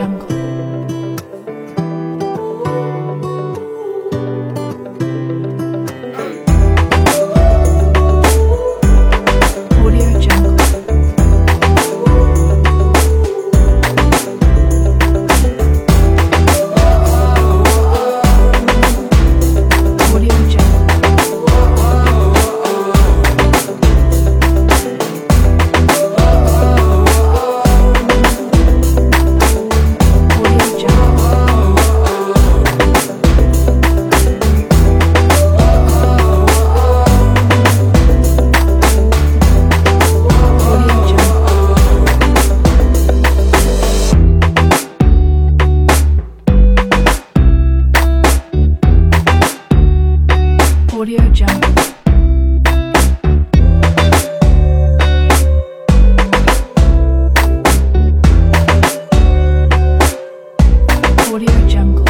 Jungle. Audio Jungle.